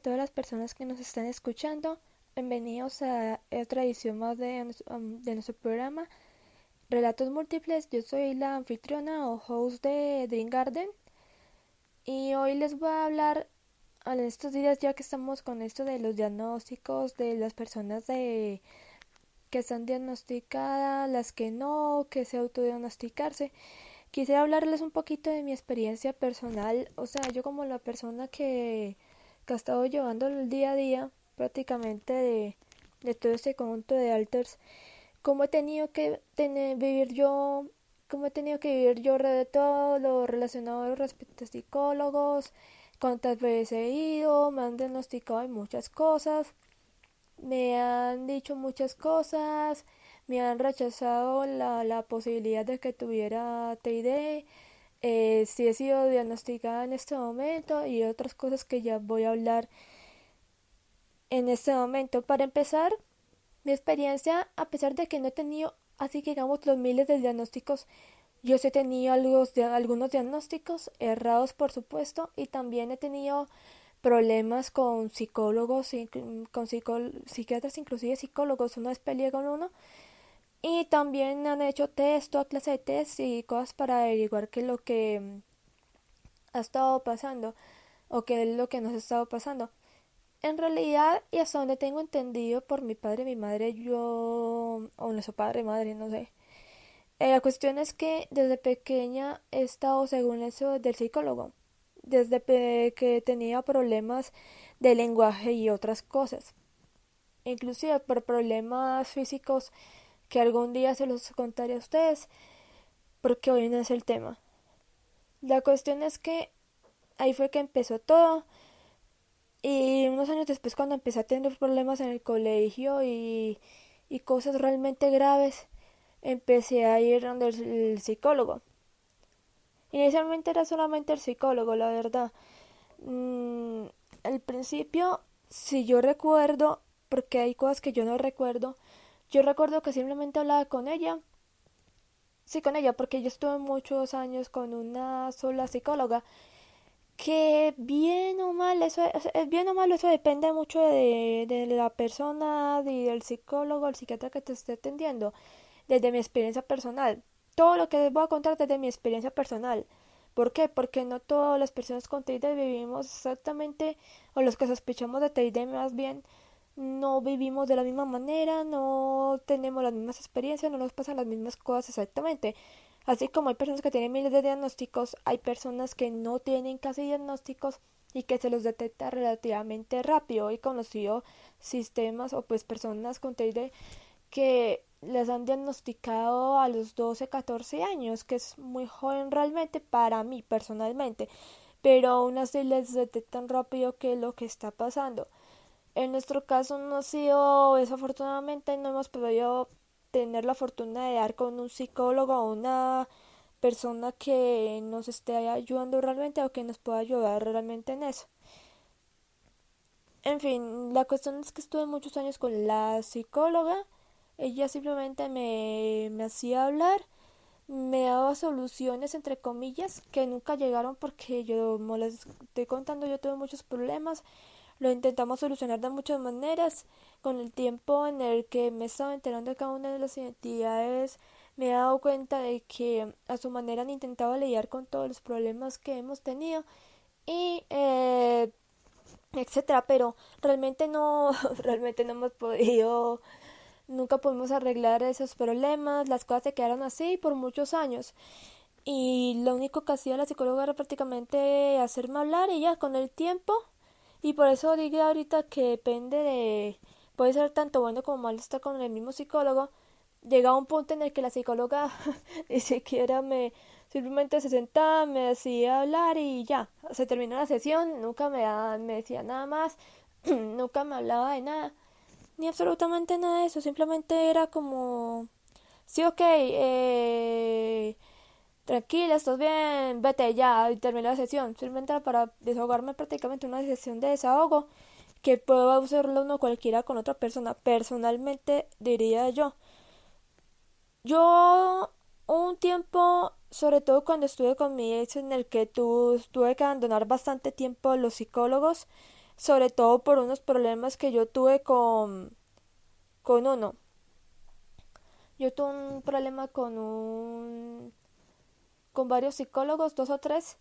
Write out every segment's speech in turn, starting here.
todas las personas que nos están escuchando. Bienvenidos a otra edición más de, de nuestro programa Relatos Múltiples. Yo soy la anfitriona o host de Dream Garden y hoy les voy a hablar en estos días ya que estamos con esto de los diagnósticos de las personas de que están diagnosticadas, las que no, que se autodiagnosticarse. Quisiera hablarles un poquito de mi experiencia personal, o sea, yo como la persona que, que ha estado llevando el día a día prácticamente de, de todo este conjunto de alters, cómo he tenido que tener, vivir yo, cómo he tenido que vivir yo de todo lo relacionado respecto a psicólogos, cuántas veces he ido, me han diagnosticado de muchas cosas, me han dicho muchas cosas, me han rechazado la, la posibilidad de que tuviera TID, eh, si he sido diagnosticada en este momento y otras cosas que ya voy a hablar en este momento. Para empezar, mi experiencia, a pesar de que no he tenido, así que digamos, los miles de diagnósticos, yo sí he tenido algunos diagnósticos errados, por supuesto, y también he tenido problemas con psicólogos, con psiquiatras, inclusive psicólogos, una vez peleé con uno y también han hecho test, toda clase de test y cosas para averiguar qué es lo que mm, ha estado pasando o qué es lo que nos ha estado pasando. En realidad, y hasta donde tengo entendido por mi padre mi madre, yo, o nuestro padre madre, no sé. Eh, la cuestión es que desde pequeña he estado, según eso, del psicólogo. Desde que tenía problemas de lenguaje y otras cosas. Inclusive por problemas físicos que algún día se los contaré a ustedes, porque hoy no es el tema. La cuestión es que ahí fue que empezó todo. Y unos años después, cuando empecé a tener problemas en el colegio y, y cosas realmente graves, empecé a ir donde el, psicólogo. Inicialmente era solamente el psicólogo, la verdad. Mm, al principio, si yo recuerdo, porque hay cosas que yo no recuerdo, yo recuerdo que simplemente hablaba con ella. Sí, con ella, porque yo estuve muchos años con una sola psicóloga. Que bien o mal, eso es bien o mal, eso depende mucho de, de la persona y del psicólogo, el psiquiatra que te esté atendiendo. Desde mi experiencia personal. Todo lo que les voy a contar desde mi experiencia personal. ¿Por qué? Porque no todas las personas con TID vivimos exactamente, o los que sospechamos de TID más bien, no vivimos de la misma manera, no tenemos las mismas experiencias, no nos pasan las mismas cosas exactamente. Así como hay personas que tienen miles de diagnósticos, hay personas que no tienen casi diagnósticos y que se los detecta relativamente rápido. He conocido sistemas o pues personas con TID que les han diagnosticado a los 12, 14 años, que es muy joven realmente para mí personalmente, pero aún así les detectan rápido qué es lo que está pasando. En nuestro caso no ha sido, desafortunadamente no hemos podido tener la fortuna de dar con un psicólogo o una persona que nos esté ayudando realmente o que nos pueda ayudar realmente en eso. En fin, la cuestión es que estuve muchos años con la psicóloga. Ella simplemente me, me hacía hablar, me daba soluciones entre comillas que nunca llegaron porque yo, como les estoy contando, yo tuve muchos problemas lo intentamos solucionar de muchas maneras. Con el tiempo en el que me estaba enterando de cada una de las identidades, me he dado cuenta de que a su manera han intentado lidiar con todos los problemas que hemos tenido y eh, etcétera, pero realmente no, realmente no hemos podido, nunca pudimos arreglar esos problemas, las cosas se quedaron así por muchos años. Y lo único que hacía la psicóloga era prácticamente hacerme hablar y ya con el tiempo y por eso digo ahorita que depende de, puede ser tanto bueno como malo estar con el mismo psicólogo. Llega un punto en el que la psicóloga ni siquiera me, simplemente se sentaba, me decía hablar y ya, se terminó la sesión, nunca me, me decía nada más, nunca me hablaba de nada, ni absolutamente nada de eso, simplemente era como, sí, ok, eh, tranquila, estás bien, vete ya, y terminé la sesión. Simplemente para desahogarme prácticamente una sesión de desahogo que puedo hacerlo uno cualquiera con otra persona. Personalmente diría yo. Yo un tiempo, sobre todo cuando estuve con mi ex, en el que tuve que abandonar bastante tiempo a los psicólogos, sobre todo por unos problemas que yo tuve con, con uno. Yo tuve un problema con un con varios psicólogos, dos o tres.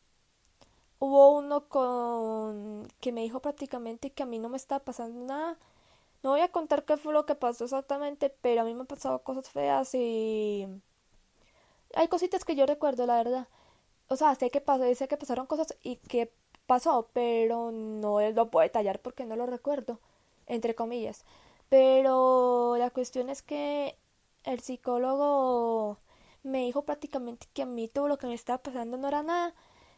Hubo uno con que me dijo prácticamente que a mí no me estaba pasando nada. No voy a contar qué fue lo que pasó exactamente, pero a mí me han pasado cosas feas y hay cositas que yo recuerdo, la verdad. O sea, sé que pasó, sé que pasaron cosas y que pasó, pero no lo puedo detallar porque no lo recuerdo, entre comillas. Pero la cuestión es que el psicólogo me dijo prácticamente que a mí todo lo que me estaba pasando no era nada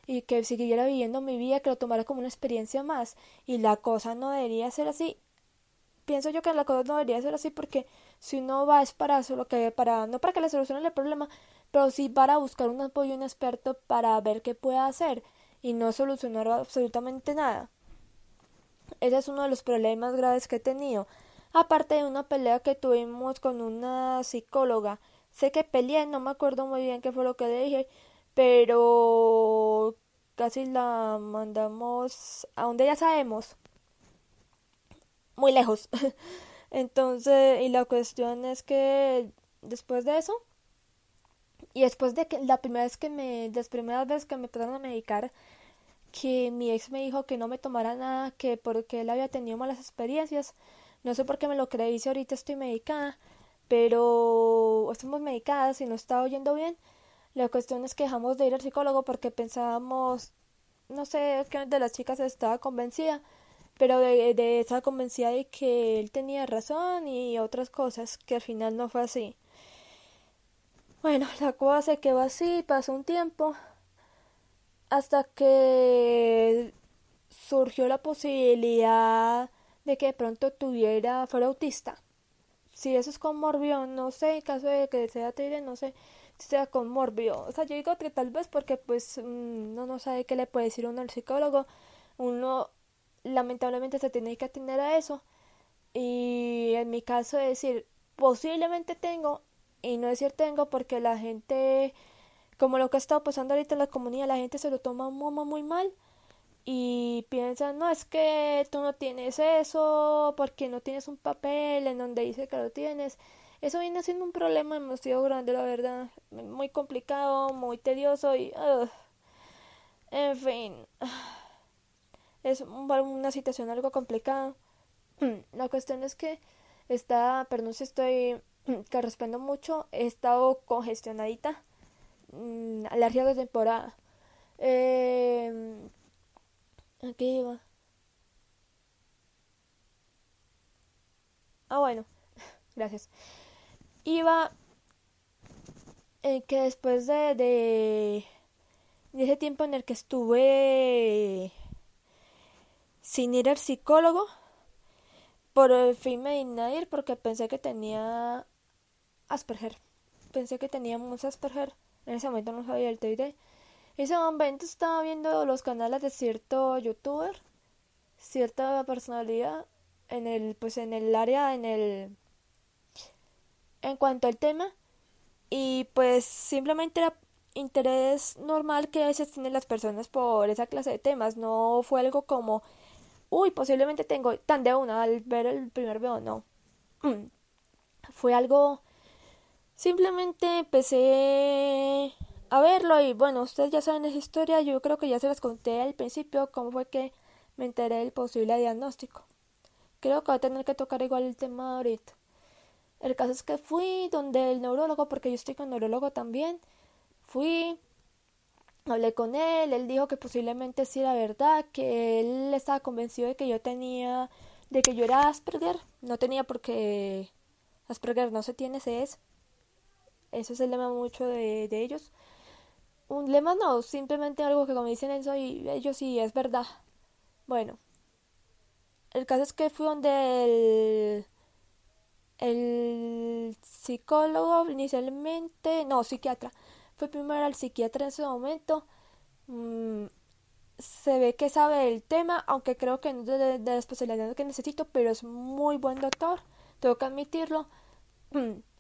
y que siguiera viviendo mi vida, que lo tomara como una experiencia más. Y la cosa no debería ser así. Pienso yo que la cosa no debería ser así porque si uno va es para solo que para no para que le solucione el problema, pero sí para buscar un apoyo un experto para ver qué puede hacer y no solucionar absolutamente nada. Ese es uno de los problemas graves que he tenido. Aparte de una pelea que tuvimos con una psicóloga. Sé que peleé, no me acuerdo muy bien qué fue lo que le dije, pero casi la mandamos a donde ya sabemos. Muy lejos. Entonces, y la cuestión es que después de eso, y después de que la primera vez que me, las primeras veces que me empezaron a medicar, que mi ex me dijo que no me tomara nada, que porque él había tenido malas experiencias. No sé por qué me lo creí si ahorita estoy medicada, pero estamos medicadas y no está oyendo bien. La cuestión es que dejamos de ir al psicólogo porque pensábamos, no sé, que de las chicas estaba convencida, pero de, de estaba convencida de que él tenía razón y otras cosas, que al final no fue así. Bueno, la cosa se quedó así, pasó un tiempo, hasta que surgió la posibilidad de que de pronto tuviera, fuera autista. Si eso es con morbio, no sé, en caso de que sea TIRE, no sé si sea con morbio. O sea, yo digo que tal vez porque pues mm, uno no sabe qué le puede decir uno al psicólogo. Uno lamentablemente se tiene que atender a eso. Y en mi caso es decir, posiblemente tengo, y no decir tengo porque la gente como lo que ha estado pasando ahorita en la comunidad, la gente se lo toma muy mal y piensan, no, es que tú no tienes eso porque no tienes un papel en donde dice que lo tienes. Eso viene siendo un problema demasiado grande, la verdad. Muy complicado, muy tedioso y... en fin. Es una situación algo complicada. La cuestión es que está, pero no sé, estoy que respondo mucho. He estado congestionadita mmm, alergia de temporada. Eh, ¿A iba? Ah, bueno, gracias. Iba eh, que después de, de, de ese tiempo en el que estuve sin ir al psicólogo, por fin me a ir porque pensé que tenía Asperger. Pensé que tenía mucho Asperger. En ese momento no sabía el TID. Ese momento estaba viendo los canales de cierto youtuber, cierta personalidad en el pues en el área en el en cuanto al tema y pues simplemente era interés normal que a veces tienen las personas por esa clase de temas, no fue algo como uy, posiblemente tengo tan de una al ver el primer video, no. fue algo Simplemente empecé a verlo y bueno, ustedes ya saben esa historia, yo creo que ya se las conté al principio cómo fue que me enteré del posible diagnóstico. Creo que voy a tener que tocar igual el tema ahorita. El caso es que fui donde el neurólogo, porque yo estoy con neurólogo también, fui, hablé con él, él dijo que posiblemente sí era verdad, que él estaba convencido de que yo tenía, de que yo era Asperger, no tenía porque Asperger no se tiene, se es eso es el lema mucho de, de ellos. Un lema no, simplemente algo que como dicen eso y ellos sí es verdad. Bueno, el caso es que fui donde el, el psicólogo inicialmente, no, psiquiatra. Fue primero al psiquiatra en ese momento. Mm, se ve que sabe el tema, aunque creo que no es de, de la especialidad que necesito, pero es muy buen doctor, tengo que admitirlo.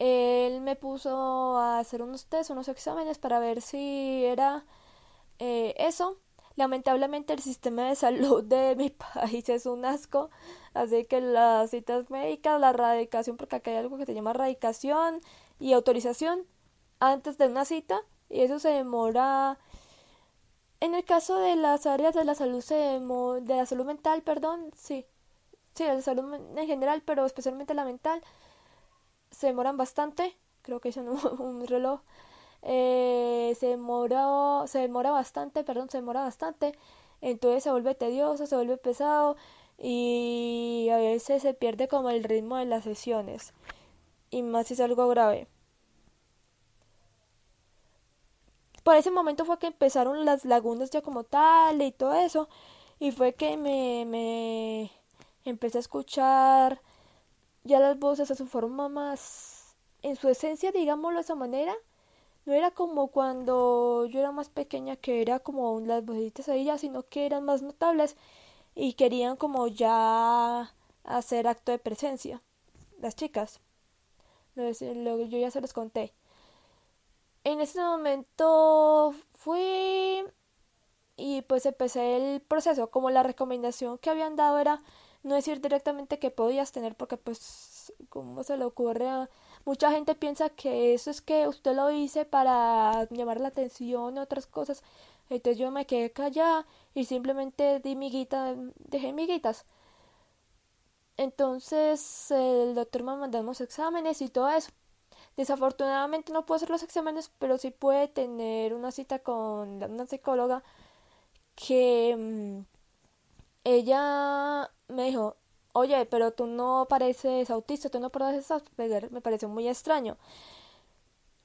él me puso a hacer unos test, unos exámenes para ver si era eh, eso. Lamentablemente el sistema de salud de mi país es un asco, así que las citas médicas, la radicación, porque acá hay algo que se llama radicación y autorización antes de una cita, y eso se demora en el caso de las áreas de la salud de la salud mental, perdón, sí. Sí, de la salud en general, pero especialmente la mental, se demoran bastante. Creo que es un, reloj. Eh, se demora, se demora bastante, perdón, se demora bastante. Entonces se vuelve tedioso, se vuelve pesado y a veces se pierde como el ritmo de las sesiones. Y más si es algo grave. por ese momento fue que empezaron las lagunas ya como tal y todo eso. Y fue que me, me empecé a escuchar ya las voces a su forma más, en su esencia, digámoslo de esa manera. No era como cuando yo era más pequeña, que era como las vocecitas ahí ya, sino que eran más notables y querían como ya hacer acto de presencia. Las chicas. yo ya se los conté en ese momento fui y pues empecé el proceso. Como la recomendación que habían dado era no decir directamente que podías tener porque pues como se le ocurre a mucha gente piensa que eso es que usted lo hice para llamar la atención otras cosas. Entonces yo me quedé callada y simplemente di miguita, dejé miguitas. Entonces el doctor me mandó unos exámenes y todo eso. Desafortunadamente no puedo hacer los exámenes, pero sí puede tener una cita con una psicóloga que mm, ella me dijo, oye, pero tú no pareces autista, tú no pareces Asperger, me pareció muy extraño.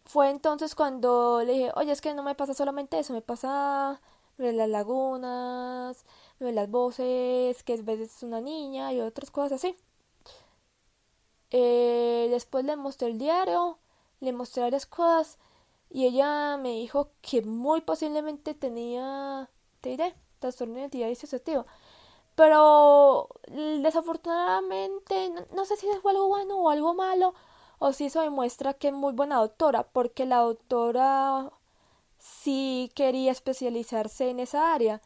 Fue entonces cuando le dije, oye, es que no me pasa solamente eso, me pasa las lagunas, las voces, que a veces es una niña y otras cosas así. Eh, después le mostré el diario le mostré varias cosas y ella me dijo que muy posiblemente tenía TID, trastorno de identidad disociativo. Pero desafortunadamente, no, sé si fue algo bueno o algo malo, o si eso demuestra que es muy buena doctora, porque la doctora sí quería especializarse en esa área.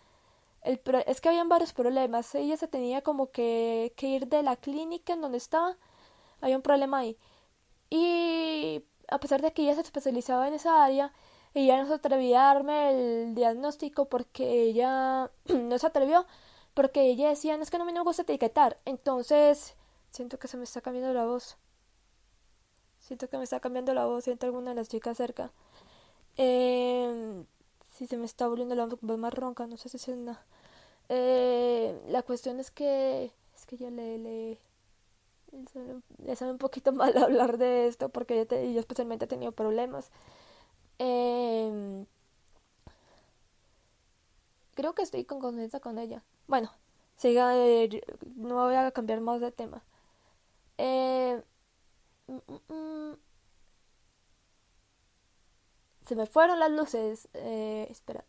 Es que habían varios problemas. Ella se tenía como que, que ir de la clínica en donde estaba. Había un problema ahí. Y a pesar de que ella se especializaba en esa área, ella no se atrevía a darme el diagnóstico porque ella no se atrevió, porque ella decía, no es que no me gusta etiquetar. Entonces, siento que se me está cambiando la voz. Siento que me está cambiando la voz, siento alguna de las chicas cerca. Eh, si se me está volviendo la voz más ronca, no sé si es una... Eh, la cuestión es que es que ya le, le le sabe un poquito mal hablar de esto porque yo, especialmente he tenido problemas. Em, creo que estoy con confianza con ella. Bueno, siga, eh, no voy a cambiar más de tema. Eh, mm, mm, mm. se me fueron las luces. Eh, espera.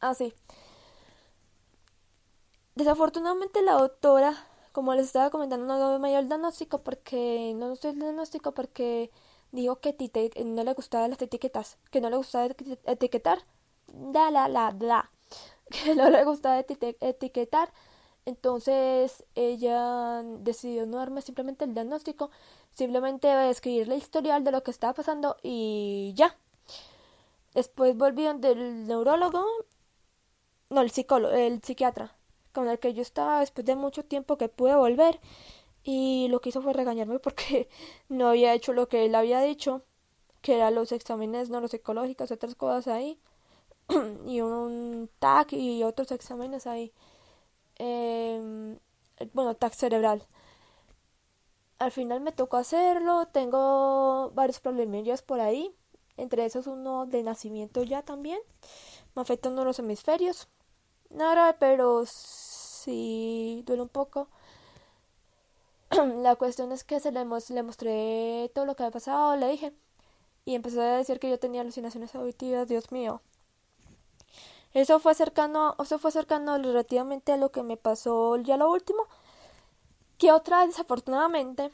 Ah, sí. Desafortunadamente la doctora, como les estaba comentando, no me dio el diagnóstico porque no estoy el diagnóstico porque dijo que no le gustaban las etiquetas, que no le gustaba etiquetar, da la la la, que no le gustaba etiquetar. Entonces ella decidió no darme simplemente el diagnóstico, simplemente escribir la historial de lo que estaba pasando y ya. Después volvieron del neurólogo, no, el psicólogo, el psiquiatra con el que yo estaba después de mucho tiempo que pude volver y lo que hizo fue regañarme porque no había hecho lo que él había dicho, que eran los exámenes neuropsicológicos, otras cosas ahí, y un TAC y otros exámenes ahí. Em, bueno, TAC cerebral. Al final me tocó hacerlo, tengo varios problemillas por ahí, entre esos uno de nacimiento ya también, me afectan los hemisferios, Nada, pero sí duele un poco. la cuestión es que se le, le mostré todo lo que había pasado, le dije. Y empezó a decir que yo tenía alucinaciones auditivas, Dios mío. Eso fue cercano, eso fue cercano relativamente a lo que me pasó ya lo último. Que otra desafortunadamente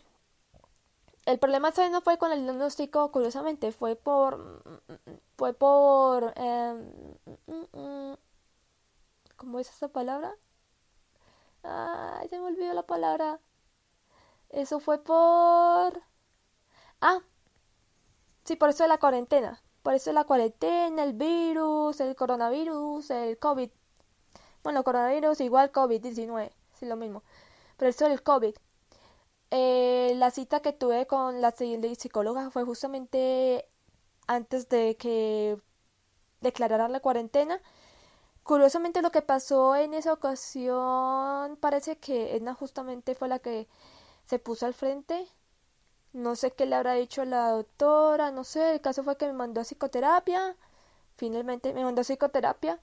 el problema ¿sabes? no fue con el diagnóstico, curiosamente, fue por, fue por, eh, ¿cómo es esa palabra? Ay, se me olvidó la palabra. Eso fue por... Ah, sí, por eso de la cuarentena. Por eso de la cuarentena, el virus, el coronavirus, el COVID. Bueno, coronavirus igual COVID-19, sí, lo mismo. Pero eso del COVID. Eh, la cita que tuve con la psicóloga fue justamente antes de que declararan la cuarentena. Curiosamente lo que pasó en esa ocasión parece que Edna justamente fue la que se puso al frente. No sé qué le habrá dicho la doctora, no sé, el caso fue que me mandó a psicoterapia. Finalmente me mandó a psicoterapia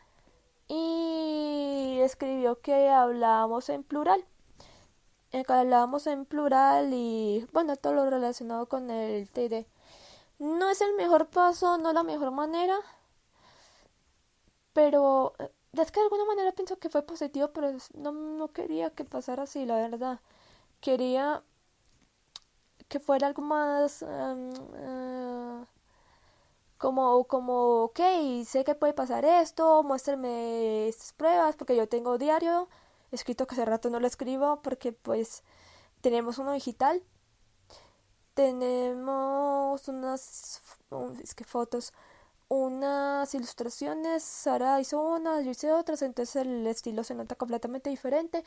y escribió que hablábamos en plural hablábamos en plural y bueno, todo lo relacionado con el TD. No es el mejor paso, no la mejor manera, pero eh, es que de alguna manera pienso que fue positivo, pero no, no quería que pasara así, la verdad. Quería que fuera algo más eh, como, como, ok, sé que puede pasar esto, muéstrame estas pruebas, porque yo tengo diario escrito que hace rato no lo escribo porque pues tenemos uno digital. Tenemos unas es que fotos unas ilustraciones Sara hizo unas yo hice otras entonces el estilo se nota completamente diferente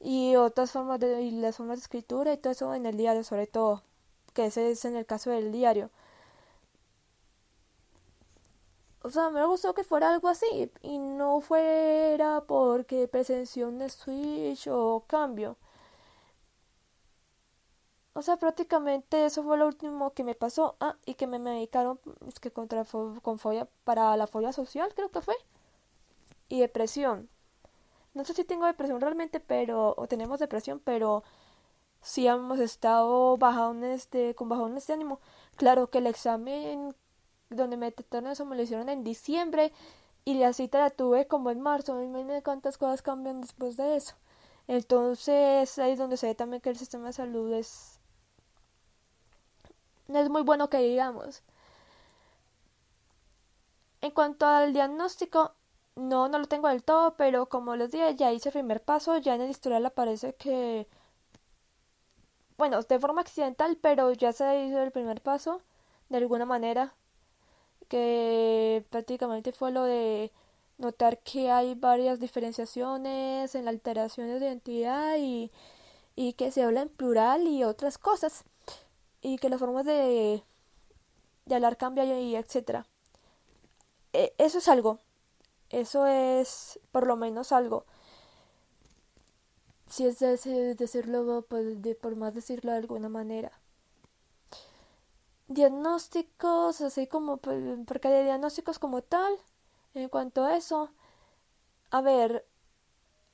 y otras formas de y las formas de escritura y todo eso en el diario sobre todo que ese es en el caso del diario o sea, me gustó que fuera algo así y no fuera porque presenció un switch o cambio. O sea, prácticamente eso fue lo último que me pasó. Ah, y que me medicaron es que contra con fobia para la fobia social, creo que fue. Y depresión. No sé si tengo depresión realmente, pero o tenemos depresión, pero sí hemos estado bajones de con bajones de ánimo. Claro que el examen donde me detectaron eso me lo hicieron en diciembre y la cita la tuve como en marzo. Imagínate cuántas cosas cambian después de eso. Entonces ahí es donde se ve también que el sistema de salud es no es muy bueno que digamos. En cuanto al diagnóstico, no, no lo tengo del todo, pero como les dije, ya hice el primer paso, ya en el historial aparece que, bueno, de forma accidental, pero ya se hizo el primer paso, de alguna manera que prácticamente fue lo de notar que hay varias diferenciaciones en la alteraciones de identidad y, y que se habla en plural y otras cosas y que las formas de, de hablar cambian y etcétera. E, eso es algo eso es por lo menos algo. Si es decirlo pues, de, por más decirlo de alguna manera. Diagnósticos, así como, pues, porque hay diagnósticos como tal, en cuanto a eso, a ver,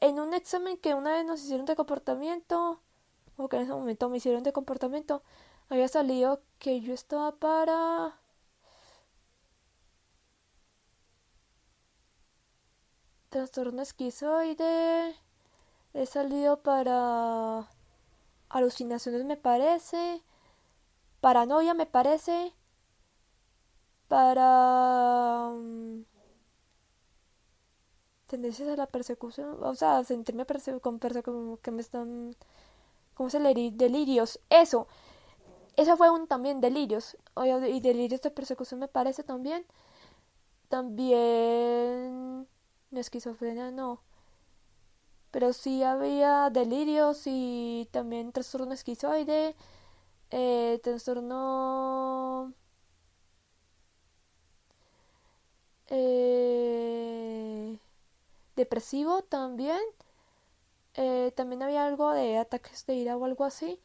en un examen que una vez nos hicieron de comportamiento, o que en ese momento me hicieron de comportamiento, había salido que yo estaba para... Trastorno esquizoide. He salido para alucinaciones, me parece paranoia me parece para um, tendencias a la persecución o sea sentirme con persecución que me están cómo se le delirios eso eso fue un también delirios y delirios de persecución me parece también también no esquizofrenia no pero sí había delirios y también trastorno esquizoide eh, trastorno eh, depresivo también. Eh, también había algo de ataques de ira o algo así.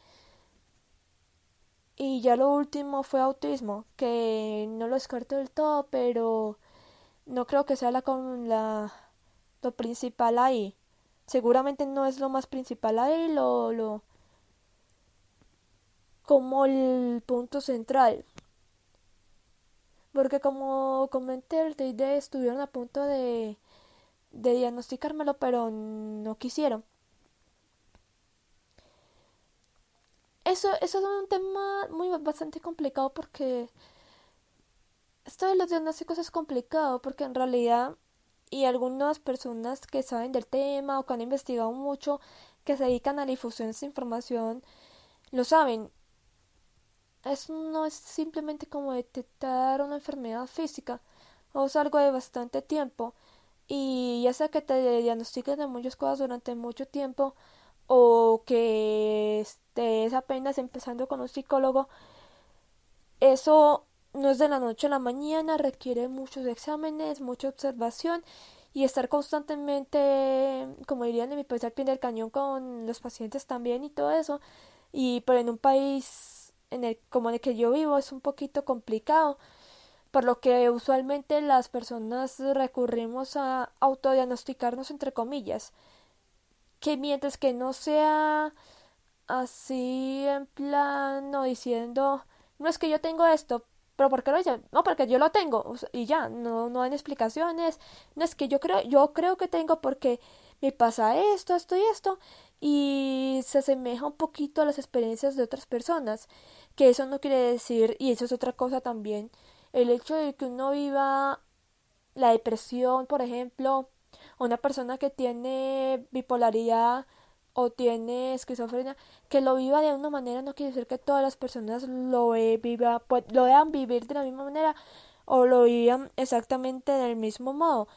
Y ya lo último fue autismo, que no lo descarto del todo, pero no creo que sea la, la lo principal ahí. Seguramente no es lo más principal ahí, lo, lo, como el punto central. Porque como comenté, el TID estuvieron a punto de, de diagnosticármelo, pero no quisieron. eso, eso es un tema muy bastante complicado porque esto de los diagnósticos es complicado porque en realidad y algunas personas que saben del tema o que han investigado mucho, que se dedican a la difusión de esta información, lo saben. Eso no es simplemente como detectar una enfermedad física, o es algo de bastante tiempo. Y ya sea que te diagnostiquen de muchas cosas durante mucho tiempo, o que estés apenas empezando con un psicólogo, eso no es de la noche a la mañana, requiere muchos exámenes, mucha observación y estar constantemente, como dirían en mi país, al pie del cañón con los pacientes también y todo eso. Y pero en un país en el, como en el que yo vivo es un poquito complicado, por lo que usualmente las personas recurrimos a autodiagnosticarnos entre comillas, que mientras que no sea así en plan no diciendo no es que yo tengo esto pero ¿por qué lo hice? No, porque yo lo tengo y ya, no, no hay explicaciones. No es que yo creo, yo creo que tengo porque me pasa esto, esto y esto y se asemeja un poquito a las experiencias de otras personas. Que eso no quiere decir, y eso es otra cosa también, el hecho de que uno viva la depresión, por ejemplo, una persona que tiene bipolaridad o tiene esquizofrenia, que lo viva de una manera no quiere decir que todas las personas lo, viva, pues, lo deban vivir de la misma manera o lo vivan exactamente del mismo modo.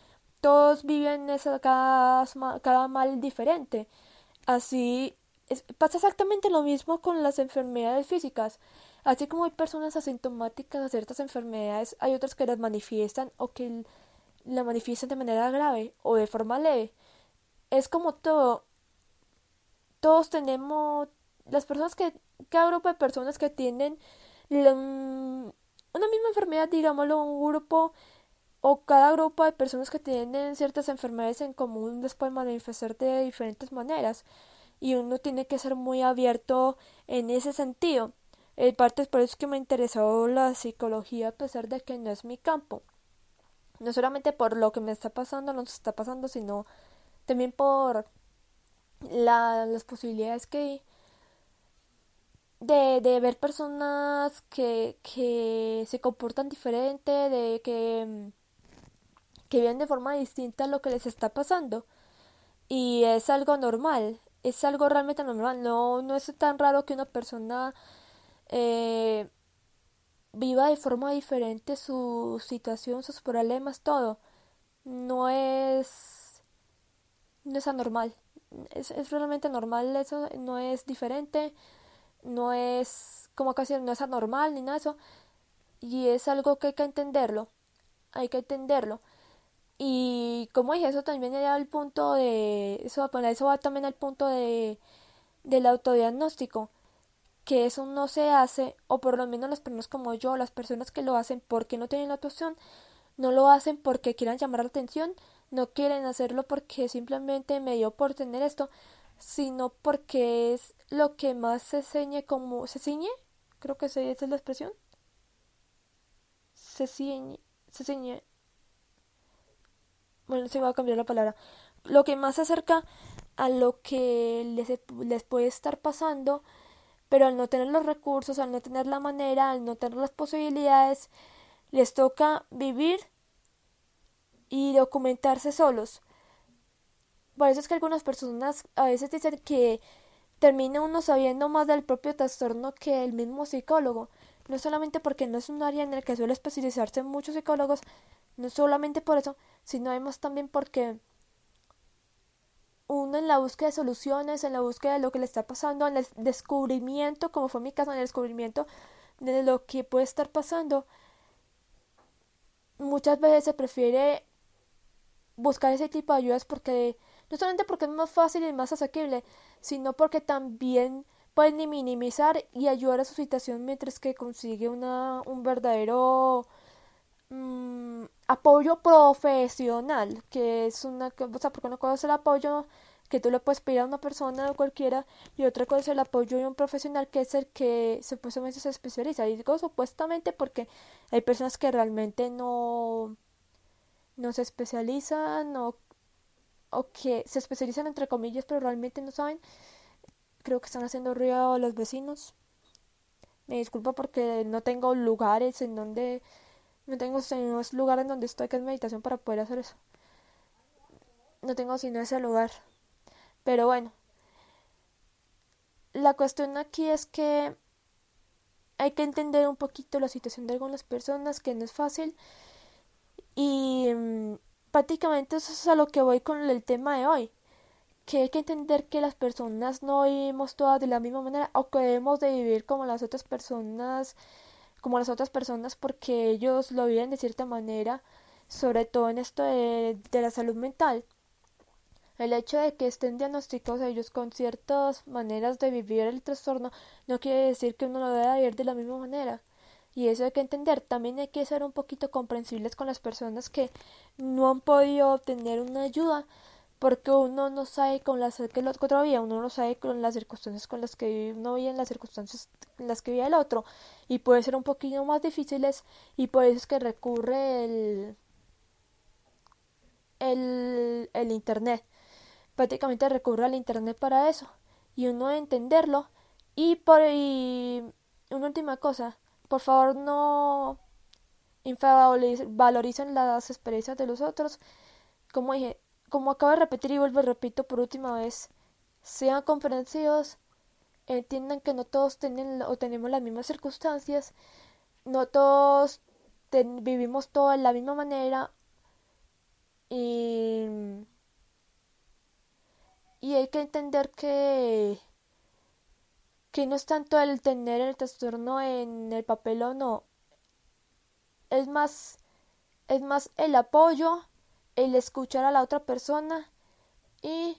Todos viven esa, cada, cada mal diferente. Así pasa exactamente lo mismo con las enfermedades físicas. Así como hay personas asintomáticas de ciertas enfermedades, hay otras que las manifiestan o que la manifiestan de manera grave o de forma leve. Es como todo, todos tenemos, las personas que, cada grupo de personas que tienen una misma enfermedad, digámoslo, un grupo o cada grupo de personas que tienen ciertas enfermedades en común les puede manifestar de diferentes maneras y uno tiene que ser muy abierto en ese sentido. En parte es por eso que me interesó la psicología a pesar de que no es mi campo. No solamente por lo que me está pasando, nos está pasando, sino también por la, las posibilidades que de, de ver personas que, que se comportan diferente, de que, que viven de forma distinta a lo que les está pasando. Y es algo normal, es algo realmente normal. No, no es tan raro que una persona eh, viva de forma diferente su situación, sus problemas, todo. No es, no es anormal es, es realmente normal eso, no es diferente, no es como casi no es anormal ni nada de eso. Y es algo que hay que entenderlo, hay que entenderlo. Y como dije, eso también llega al punto de, eso, eso va también al punto de, del autodiagnóstico, que eso no se hace, o por lo menos las personas como yo, las personas que lo hacen porque no tienen la actuación, no lo hacen porque quieran llamar la atención, no quieren hacerlo porque simplemente me dio por tener esto, sino porque es lo que más se ciñe como se ciñe, creo que esa es la expresión. Se ciñe, se ciñe. Bueno, se va a cambiar la palabra. Lo que más se acerca a lo que les, les puede estar pasando, pero al no tener los recursos, al no tener la manera, al no tener las posibilidades, les toca vivir y documentarse solos. Por eso es que algunas personas a veces dicen que termina uno sabiendo más del propio trastorno que el mismo psicólogo. No solamente porque no es un área en el que suele especializarse muchos psicólogos, no solamente por eso, sino además también porque uno en la búsqueda de soluciones, en la búsqueda de lo que le está pasando, en el descubrimiento, como fue mi caso, en el descubrimiento de lo que puede estar pasando, muchas veces se prefiere buscar ese tipo de ayudas porque no solamente porque es más fácil y más asequible, sino porque también pueden minimizar y ayudar a su situación mientras que consigue una, un verdadero mm, apoyo profesional, que es una o sea, porque una cosa es el apoyo que tú le puedes pedir a una persona o cualquiera y otra cosa es el apoyo de un profesional que es el que supuestamente se especializa. Y digo supuestamente porque hay personas que realmente no no se especializan o, o que se especializan entre comillas pero realmente no saben creo que están haciendo ruido los vecinos Me disculpo porque no tengo lugares en donde no tengo sino lugar en donde estoy que es meditación para poder hacer eso. No tengo sino ese lugar. Pero bueno. La cuestión aquí es que hay que entender un poquito la situación de algunas personas, que no es fácil. Y mm, prácticamente eso es a lo que voy con el tema de hoy. Que hay que entender que las personas no vivimos todas de la misma manera o que debemos de vivir como las otras personas como las otras personas porque ellos lo viven de cierta manera, sobre todo en esto de, la salud mental. El hecho de que estén diagnosticados ellos con ciertas maneras de vivir el trastorno no quiere decir que uno lo deba vivir de la misma manera. Y eso hay que entender. También hay que ser un poquito comprensibles con las personas que no han podido obtener una ayuda porque uno no sabe con las que el otro uno no sabe con las circunstancias con las que uno vive en las circunstancias en las que vive el otro y puede ser un poquito más difíciles y por eso es que recurre el el, el internet prácticamente recurre al internet para eso y uno entenderlo y por y una última cosa por favor no infavoricen las experiencias de los otros. Como dije como acabo de repetir y vuelvo a repito por última vez, sean comprensivos, entiendan que no todos tienen o tenemos las mismas circunstancias, no todos vivimos todo de la misma manera y, y hay que entender que que no es tanto el tener el trastorno en el papel o no, es más es más el apoyo el escuchar a la otra persona y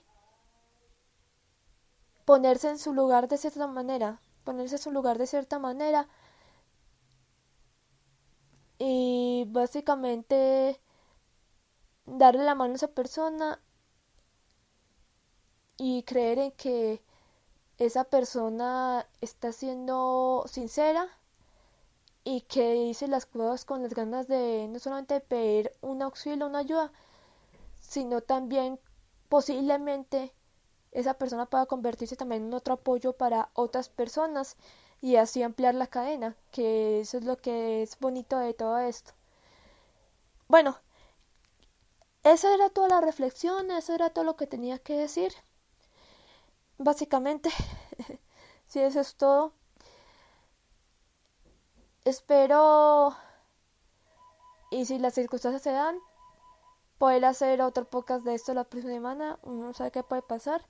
ponerse en su lugar de cierta manera, ponerse en su lugar de cierta manera. Y básicamente darle la mano a esa persona y creer en que esa persona está siendo sincera y que dice las cosas con las ganas de no solamente pedir un auxilio, una ayuda, sino también posiblemente esa persona pueda convertirse también en otro apoyo para otras personas y así ampliar la cadena, que eso es lo que es bonito de todo esto. Bueno, esa era toda la reflexión, eso era todo lo que tenía que decir. Básicamente, si eso es todo. Espero y si las circunstancias se dan, poder hacer otro podcast de esto la próxima semana. No sabe qué puede pasar.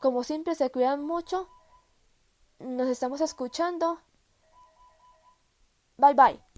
Como siempre, se cuidan mucho. Nos estamos escuchando. Bye bye.